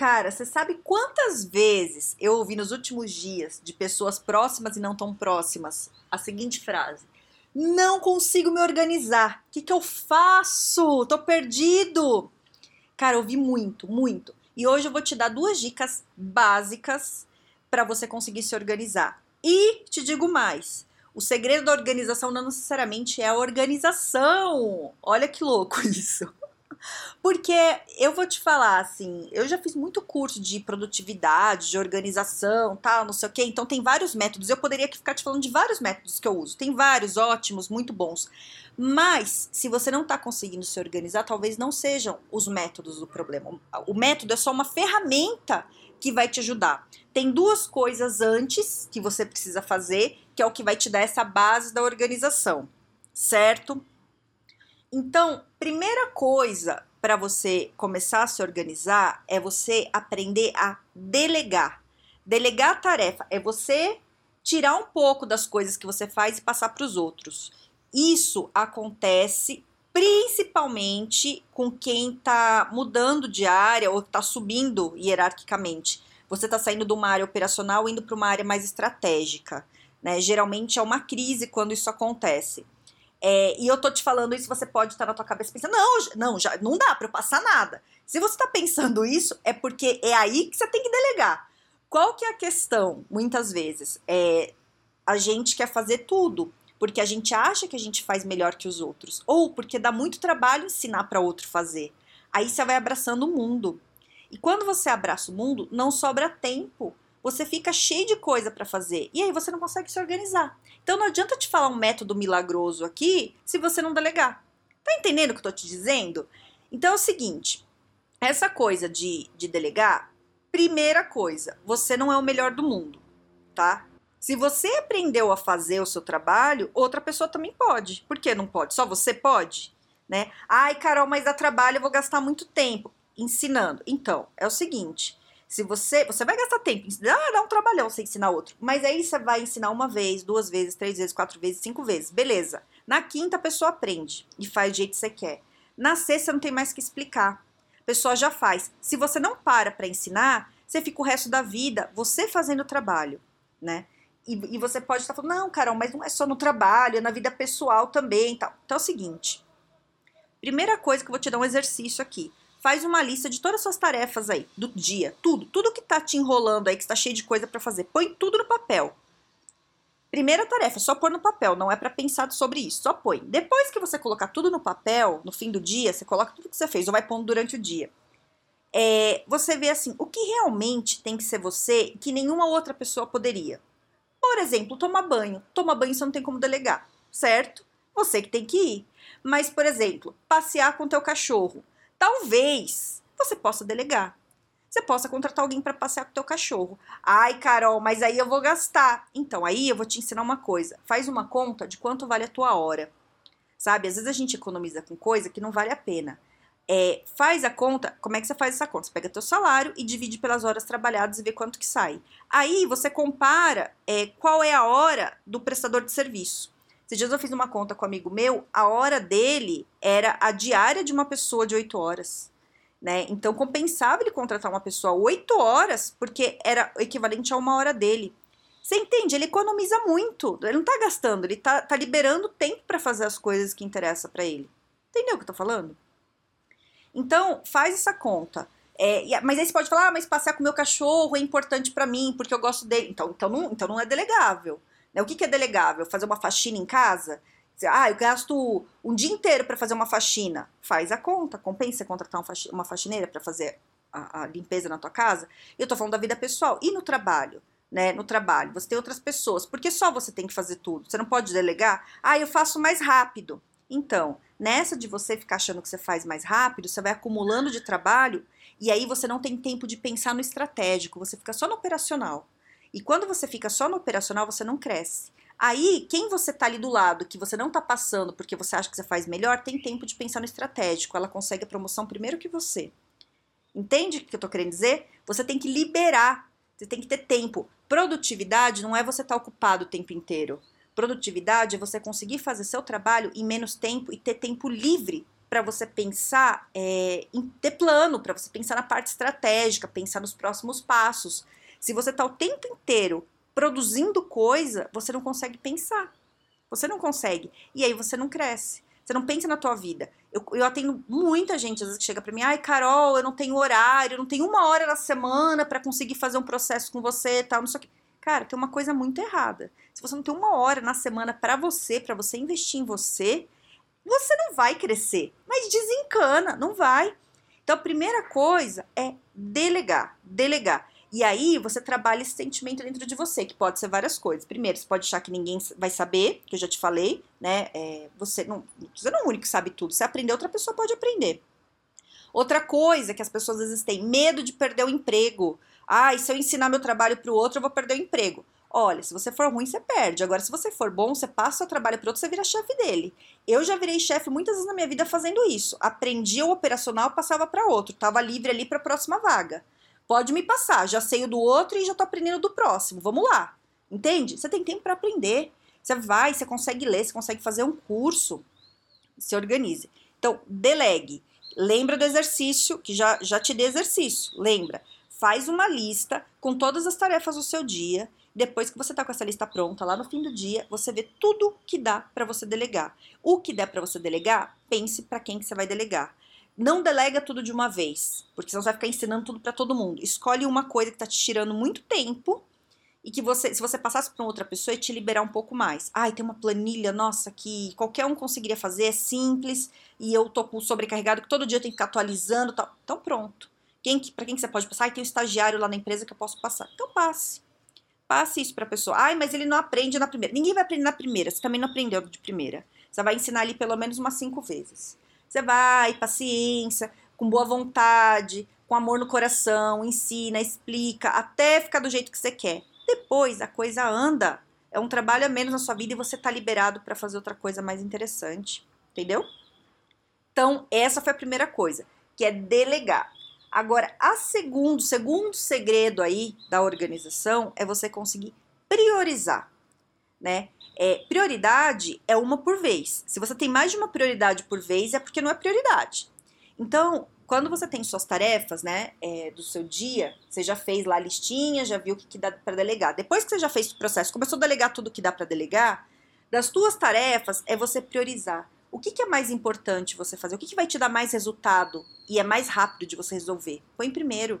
Cara, você sabe quantas vezes eu ouvi nos últimos dias de pessoas próximas e não tão próximas a seguinte frase: Não consigo me organizar. O que, que eu faço? Tô perdido. Cara, eu ouvi muito, muito. E hoje eu vou te dar duas dicas básicas para você conseguir se organizar. E te digo mais: o segredo da organização não necessariamente é a organização. Olha que louco isso. Porque eu vou te falar assim, eu já fiz muito curso de produtividade, de organização, tal, não sei o quê. Então tem vários métodos. Eu poderia ficar te falando de vários métodos que eu uso. Tem vários ótimos, muito bons. Mas se você não está conseguindo se organizar, talvez não sejam os métodos do problema. O método é só uma ferramenta que vai te ajudar. Tem duas coisas antes que você precisa fazer, que é o que vai te dar essa base da organização, certo? Então, primeira coisa para você começar a se organizar é você aprender a delegar. Delegar a tarefa é você tirar um pouco das coisas que você faz e passar para os outros. Isso acontece principalmente com quem está mudando de área ou está subindo hierarquicamente. Você está saindo de uma área operacional indo para uma área mais estratégica. Né? Geralmente é uma crise quando isso acontece. É, e eu tô te falando isso, você pode estar na tua cabeça pensando, não, não, já não dá para eu passar nada. Se você está pensando isso, é porque é aí que você tem que delegar. Qual que é a questão? Muitas vezes é a gente quer fazer tudo, porque a gente acha que a gente faz melhor que os outros, ou porque dá muito trabalho ensinar para outro fazer. Aí você vai abraçando o mundo. E quando você abraça o mundo, não sobra tempo você fica cheio de coisa para fazer e aí você não consegue se organizar. Então não adianta te falar um método milagroso aqui se você não delegar. Tá entendendo o que eu tô te dizendo? Então é o seguinte, essa coisa de, de delegar, primeira coisa, você não é o melhor do mundo, tá? Se você aprendeu a fazer o seu trabalho, outra pessoa também pode. Por que não pode? Só você pode? Né? Ai, Carol, mas dá trabalho, eu vou gastar muito tempo ensinando. Então, é o seguinte, se você, você vai gastar tempo, ah, dá um trabalhão você ensinar outro. Mas aí você vai ensinar uma vez, duas vezes, três vezes, quatro vezes, cinco vezes. Beleza. Na quinta a pessoa aprende e faz do jeito que você quer. Na sexta não tem mais que explicar. A pessoa já faz. Se você não para para ensinar, você fica o resto da vida você fazendo o trabalho, né? E, e você pode estar falando, não, Carol, mas não é só no trabalho, é na vida pessoal também, tal. Então é o seguinte. Primeira coisa que eu vou te dar um exercício aqui faz uma lista de todas as suas tarefas aí, do dia, tudo, tudo que tá te enrolando aí, que está cheio de coisa para fazer, põe tudo no papel. Primeira tarefa, só pôr no papel, não é para pensar sobre isso, só põe. Depois que você colocar tudo no papel, no fim do dia, você coloca tudo que você fez, ou vai pondo durante o dia. É, você vê assim, o que realmente tem que ser você que nenhuma outra pessoa poderia. Por exemplo, tomar banho. Tomar banho você não tem como delegar, certo? Você que tem que ir. Mas, por exemplo, passear com teu cachorro talvez você possa delegar. Você possa contratar alguém para passear com o teu cachorro. Ai, Carol, mas aí eu vou gastar. Então, aí eu vou te ensinar uma coisa. Faz uma conta de quanto vale a tua hora. Sabe? Às vezes a gente economiza com coisa que não vale a pena. É, faz a conta, como é que você faz essa conta? Você pega teu salário e divide pelas horas trabalhadas e vê quanto que sai. Aí você compara é, qual é a hora do prestador de serviço. Esses dias eu fiz uma conta com um amigo meu, a hora dele era a diária de uma pessoa de 8 horas. Né? Então compensava ele contratar uma pessoa 8 horas, porque era equivalente a uma hora dele. Você entende? Ele economiza muito. Ele não tá gastando, ele tá, tá liberando tempo para fazer as coisas que interessam para ele. Entendeu o que eu tô falando? Então, faz essa conta. É, mas aí você pode falar, ah, mas passear com meu cachorro é importante para mim, porque eu gosto dele. Então, então, não, então não é delegável. Né? O que, que é delegável? Fazer uma faxina em casa? Ah, eu gasto um dia inteiro para fazer uma faxina. Faz a conta, compensa contratar uma faxineira para fazer a, a, limpeza na tua casa. Eu tô falando da vida pessoal. E no trabalho? Né, no trabalho, você tem outras pessoas, porque só você tem que fazer tudo. Você não pode delegar, ah, eu faço mais rápido. Então, nessa de você ficar achando que você faz mais rápido, você vai acumulando de trabalho e aí você não tem tempo de pensar no estratégico, você fica só no operacional. E quando você fica só no operacional, você não cresce. Aí, quem você tá ali do lado, que você não tá passando porque você acha que você faz melhor, tem tempo de pensar no estratégico. Ela consegue a promoção primeiro que você. Entende o que eu tô querendo dizer? Você tem que liberar, você tem que ter tempo. Produtividade não é você estar tá ocupado o tempo inteiro. Produtividade é você conseguir fazer seu trabalho em menos tempo e ter tempo livre para você pensar é, em ter plano, para você pensar na parte estratégica, pensar nos próximos passos. Se você está o tempo inteiro produzindo coisa, você não consegue pensar. Você não consegue. E aí você não cresce. Você não pensa na tua vida. Eu, eu atendo muita gente às vezes que chega para mim, ai, Carol, eu não tenho horário, eu não tenho uma hora na semana para conseguir fazer um processo com você, tal, não sei o que. Cara, tem uma coisa muito errada. Se você não tem uma hora na semana para você, para você investir em você, você não vai crescer. Mas desencana, não vai. Então a primeira coisa é delegar, delegar. E aí você trabalha esse sentimento dentro de você, que pode ser várias coisas. Primeiro, você pode achar que ninguém vai saber, que eu já te falei, né? É, você, não, você não é o único que sabe tudo. Se aprender, outra pessoa pode aprender. Outra coisa que as pessoas às vezes têm, medo de perder o emprego. Ah, e se eu ensinar meu trabalho para o outro, eu vou perder o emprego. Olha, se você for ruim, você perde. Agora, se você for bom, você passa o trabalho para outro, você vira chefe dele. Eu já virei chefe muitas vezes na minha vida fazendo isso. Aprendia o operacional, passava para outro. Tava livre ali para a próxima vaga. Pode me passar, já sei o do outro e já tô aprendendo do próximo. Vamos lá. Entende? Você tem tempo para aprender. Você vai, você consegue ler, você consegue fazer um curso. Se organize. Então, delegue. Lembra do exercício, que já, já te dei exercício. Lembra? Faz uma lista com todas as tarefas do seu dia depois que você está com essa lista pronta, lá no fim do dia, você vê tudo que dá para você delegar. O que der para você delegar, pense para quem que você vai delegar. Não delega tudo de uma vez, porque senão você vai ficar ensinando tudo para todo mundo. Escolhe uma coisa que está te tirando muito tempo e que você, se você passasse para outra pessoa, ia te liberar um pouco mais. Ai, tem uma planilha, nossa, que qualquer um conseguiria fazer, é simples e eu tô com sobrecarregado que todo dia eu tenho que ficar atualizando, tal. Então pronto. Quem, para quem que você pode passar? Ai, tem um estagiário lá na empresa que eu posso passar. Então passe. Passe isso para a pessoa. Ai, mas ele não aprende na primeira. Ninguém vai aprender na primeira. Você também não aprendeu de primeira. Você vai ensinar ali pelo menos umas cinco vezes. Você vai, paciência, com boa vontade, com amor no coração, ensina, explica, até ficar do jeito que você quer. Depois a coisa anda. É um trabalho a menos na sua vida e você tá liberado para fazer outra coisa mais interessante. Entendeu? Então, essa foi a primeira coisa, que é delegar. Agora, a segundo, segundo segredo aí da organização é você conseguir priorizar, né? É, prioridade é uma por vez. Se você tem mais de uma prioridade por vez, é porque não é prioridade. Então, quando você tem suas tarefas, né, é, do seu dia, você já fez lá a listinha, já viu o que, que dá para delegar. Depois que você já fez o processo, começou a delegar tudo que dá para delegar, das tuas tarefas é você priorizar o que, que é mais importante você fazer? O que, que vai te dar mais resultado e é mais rápido de você resolver? Põe primeiro.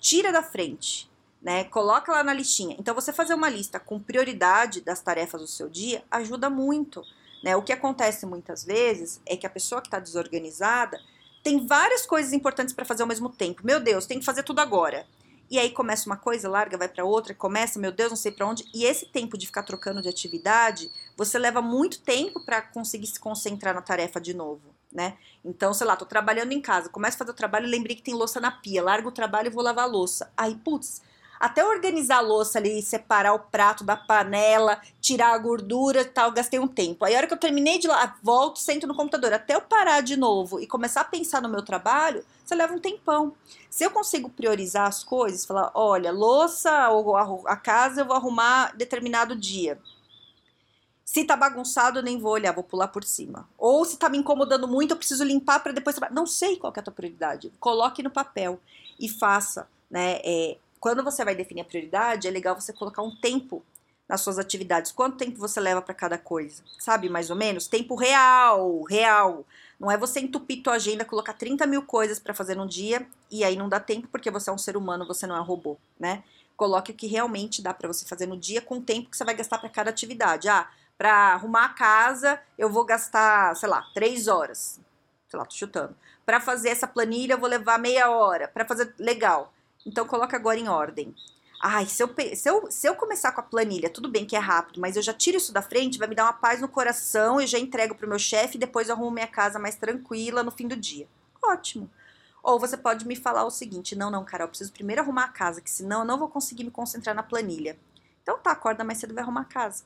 Tira da frente, né? Coloca lá na listinha. Então, você fazer uma lista com prioridade das tarefas do seu dia ajuda muito. Né? O que acontece muitas vezes é que a pessoa que está desorganizada tem várias coisas importantes para fazer ao mesmo tempo. Meu Deus, tem que fazer tudo agora. E aí começa uma coisa, larga, vai para outra, começa, meu Deus, não sei para onde. E esse tempo de ficar trocando de atividade, você leva muito tempo para conseguir se concentrar na tarefa de novo, né? Então, sei lá, tô trabalhando em casa, começo a fazer o trabalho, lembrei que tem louça na pia, largo o trabalho e vou lavar a louça. Aí, putz, até organizar a louça ali, separar o prato da panela, tirar a gordura e tal, gastei um tempo. Aí a hora que eu terminei de lá, volto, sento no computador. Até eu parar de novo e começar a pensar no meu trabalho, você leva um tempão. Se eu consigo priorizar as coisas, falar, olha, louça ou a casa eu vou arrumar determinado dia. Se tá bagunçado, eu nem vou olhar, vou pular por cima. Ou se tá me incomodando muito, eu preciso limpar para depois. Não sei qual é a tua prioridade. Coloque no papel e faça. Né? É, quando você vai definir a prioridade, é legal você colocar um tempo nas suas atividades. Quanto tempo você leva para cada coisa? Sabe, mais ou menos? Tempo real, real. Não é você entupir tua agenda, colocar 30 mil coisas para fazer num dia e aí não dá tempo porque você é um ser humano, você não é um robô, né? Coloque o que realmente dá para você fazer no dia com o tempo que você vai gastar para cada atividade. Ah, para arrumar a casa, eu vou gastar, sei lá, três horas. Sei lá, tô chutando. Para fazer essa planilha, eu vou levar meia hora. Para fazer. Legal. Então coloca agora em ordem. Ai, se eu, se, eu, se eu começar com a planilha, tudo bem que é rápido, mas eu já tiro isso da frente, vai me dar uma paz no coração, eu já entrego pro meu chefe e depois eu arrumo minha casa mais tranquila no fim do dia. Ótimo. Ou você pode me falar o seguinte: não, não, Carol, eu preciso primeiro arrumar a casa, que senão eu não vou conseguir me concentrar na planilha. Então tá, acorda mais cedo vai arrumar a casa.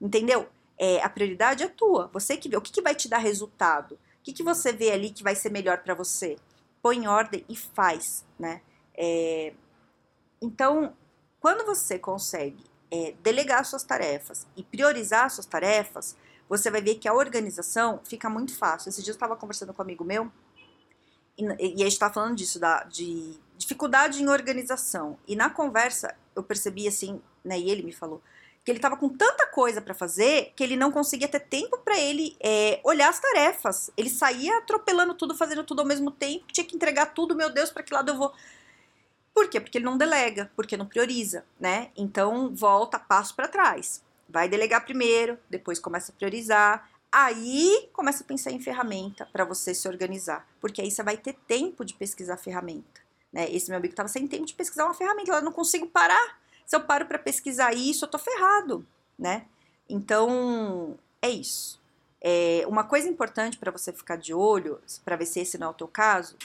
Entendeu? É, a prioridade é tua. Você que vê. O que, que vai te dar resultado? O que, que você vê ali que vai ser melhor para você? Põe em ordem e faz, né? É, então, quando você consegue é, delegar suas tarefas e priorizar suas tarefas, você vai ver que a organização fica muito fácil. Esse dia eu estava conversando com um amigo meu e, e a gente estava falando disso, da, de dificuldade em organização. E na conversa eu percebi assim, né, e ele me falou, que ele estava com tanta coisa para fazer que ele não conseguia ter tempo para ele é, olhar as tarefas. Ele saía atropelando tudo, fazendo tudo ao mesmo tempo, tinha que entregar tudo, meu Deus, para que lado eu vou? Por quê? Porque ele não delega, porque não prioriza, né? Então volta passo para trás. Vai delegar primeiro, depois começa a priorizar, aí começa a pensar em ferramenta para você se organizar, porque aí você vai ter tempo de pesquisar ferramenta. Né? Esse meu amigo estava sem tempo de pesquisar uma ferramenta, eu não consigo parar. Se eu paro para pesquisar isso, eu tô ferrado, né? Então, é isso. É, uma coisa importante para você ficar de olho, para ver se esse não é o teu caso,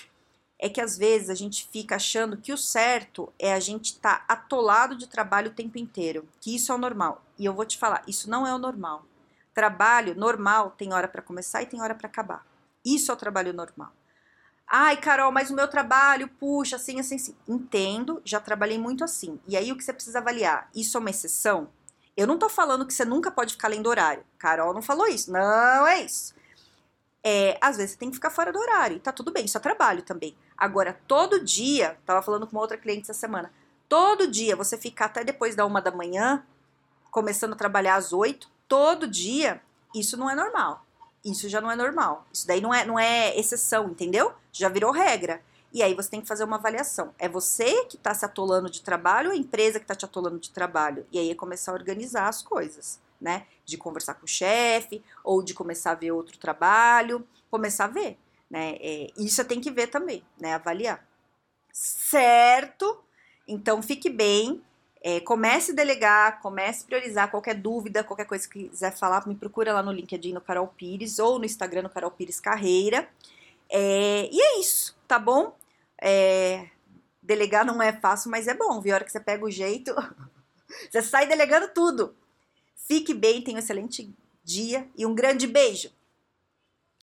é que às vezes a gente fica achando que o certo é a gente estar tá atolado de trabalho o tempo inteiro, que isso é o normal. E eu vou te falar, isso não é o normal. Trabalho normal tem hora para começar e tem hora para acabar. Isso é o trabalho normal. Ai, Carol, mas o meu trabalho, puxa, assim, assim, assim. Entendo, já trabalhei muito assim. E aí o que você precisa avaliar? Isso é uma exceção? Eu não tô falando que você nunca pode ficar lendo horário. Carol não falou isso. Não é isso. É, às vezes você tem que ficar fora do horário. E tá tudo bem, isso é trabalho também. Agora, todo dia, tava falando com uma outra cliente essa semana, todo dia você ficar até depois da uma da manhã, começando a trabalhar às oito, todo dia, isso não é normal. Isso já não é normal. Isso daí não é, não é exceção, entendeu? Já virou regra. E aí você tem que fazer uma avaliação. É você que está se atolando de trabalho ou a empresa que está te atolando de trabalho? E aí é começar a organizar as coisas, né? De conversar com o chefe, ou de começar a ver outro trabalho, começar a ver, né? É, isso tem que ver também, né? Avaliar. Certo? Então fique bem. É, comece a delegar, comece a priorizar qualquer dúvida, qualquer coisa que quiser falar, me procura lá no LinkedIn no Carol Pires ou no Instagram no Carol Pires Carreira. É, e é isso, tá bom? É, delegar não é fácil, mas é bom, viu? A hora que você pega o jeito, você sai delegando tudo. Fique bem, tenha um excelente dia e um grande beijo.